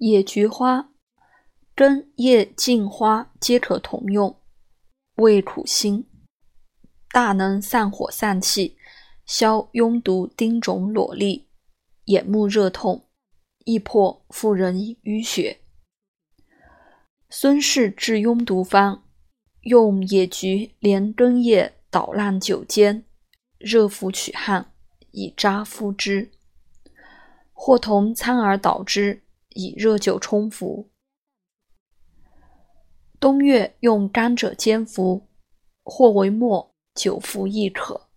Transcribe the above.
野菊花根、叶、茎、花皆可同用，味苦辛，大能散火散气，消痈毒丁肿瘰痢、眼目热痛，易破妇人淤血。孙氏治痈毒方：用野菊连根叶捣烂九煎，热服取汗，以渣敷之，或同苍耳捣之，以热酒冲服。冬月用甘蔗煎服，或为末，久服亦可。